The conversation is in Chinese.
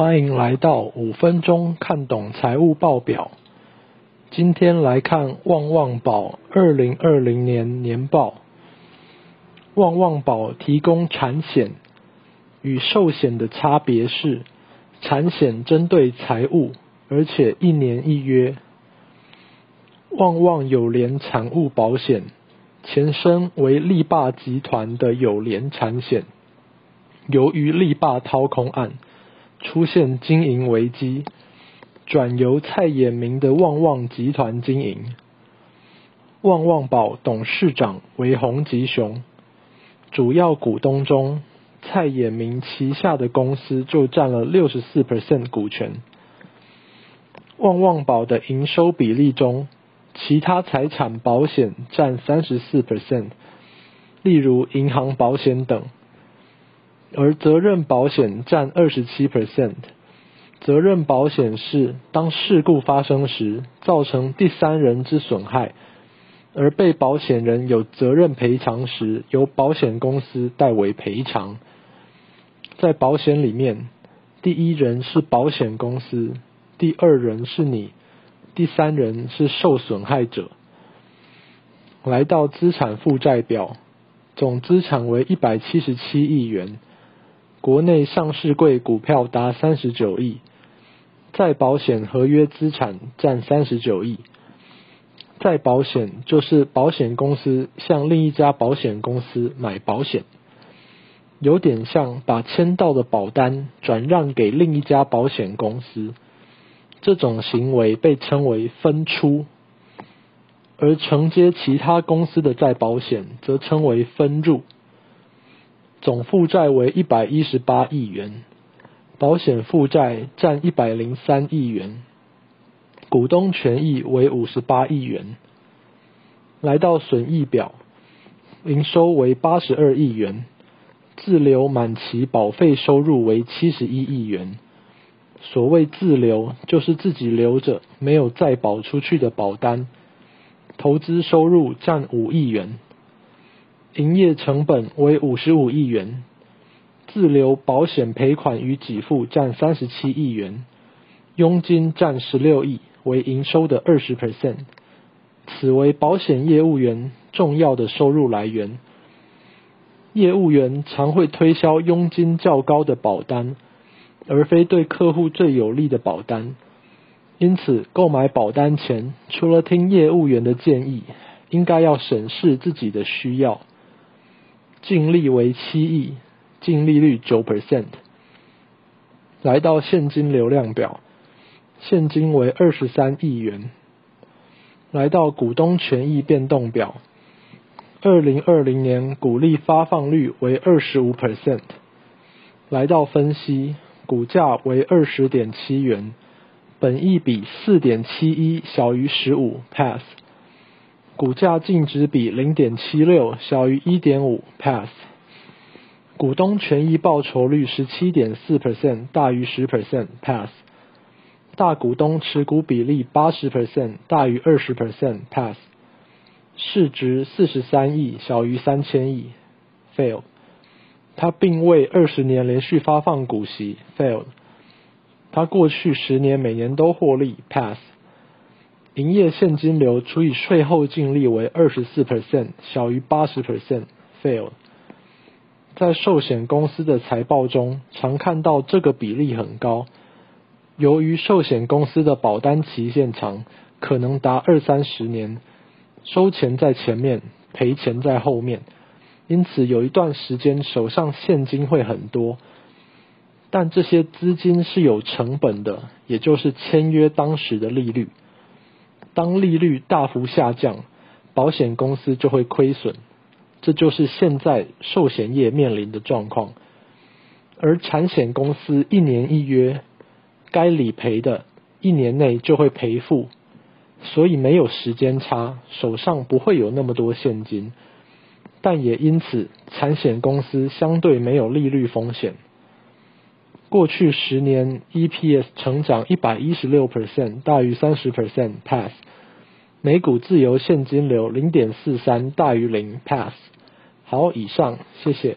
欢迎来到五分钟看懂财务报表。今天来看旺旺宝二零二零年年报。旺旺宝提供产险，与寿险的差别是，产险针对财务，而且一年一约。旺旺友联产物保险，前身为力霸集团的友联产险，由于力霸掏空案。出现经营危机，转由蔡衍明的旺旺集团经营。旺旺宝董事长为洪吉雄，主要股东中，蔡衍明旗下的公司就占了六十四 percent 股权。旺旺宝的营收比例中，其他财产保险占三十四 percent，例如银行保险等。而责任保险占二十七 percent。责任保险是当事故发生时造成第三人之损害，而被保险人有责任赔偿时，由保险公司代为赔偿。在保险里面，第一人是保险公司，第二人是你，第三人是受损害者。来到资产负债表，总资产为一百七十七亿元。国内上市柜股票达三十九亿，再保险合约资产占三十九亿。再保险就是保险公司向另一家保险公司买保险，有点像把签到的保单转让给另一家保险公司，这种行为被称为分出。而承接其他公司的再保险则称为分入。总负债为一百一十八亿元，保险负债占一百零三亿元，股东权益为五十八亿元。来到损益表，营收为八十二亿元，自留满期保费收入为七十一亿元。所谓自留，就是自己留着没有再保出去的保单。投资收入占五亿元。营业成本为五十五亿元，自留保险赔款与给付占三十七亿元，佣金占十六亿，为营收的二十 percent。此为保险业务员重要的收入来源。业务员常会推销佣金较高的保单，而非对客户最有利的保单。因此，购买保单前，除了听业务员的建议，应该要审视自己的需要。净利为七亿，净利率九 percent。来到现金流量表，现金为二十三亿元。来到股东权益变动表，二零二零年股利发放率为二十五 percent。来到分析，股价为二十点七元，本益比四点七一小于十五，pass。股价净值比零点七六小于一点五，pass。股东权益报酬率十七点四 percent 大于十 percent，pass。大股东持股比例八十 percent 大于二十 percent，pass。市值四十三亿小于三千亿，fail。他并未二十年连续发放股息，fail。他过去十年每年都获利，pass。营业现金流除以税后净利为二十四 percent，小于八十 percent，fail。在寿险公司的财报中，常看到这个比例很高。由于寿险公司的保单期限长，可能达二三十年，收钱在前面，赔钱在后面，因此有一段时间手上现金会很多。但这些资金是有成本的，也就是签约当时的利率。当利率大幅下降，保险公司就会亏损，这就是现在寿险业面临的状况。而产险公司一年一约，该理赔的一年内就会赔付，所以没有时间差，手上不会有那么多现金，但也因此产险公司相对没有利率风险。过去十年 EPS 成长一百一十六 percent，大于三十 percent，pass。每股自由现金流零点四三大于零，pass。好，以上，谢谢。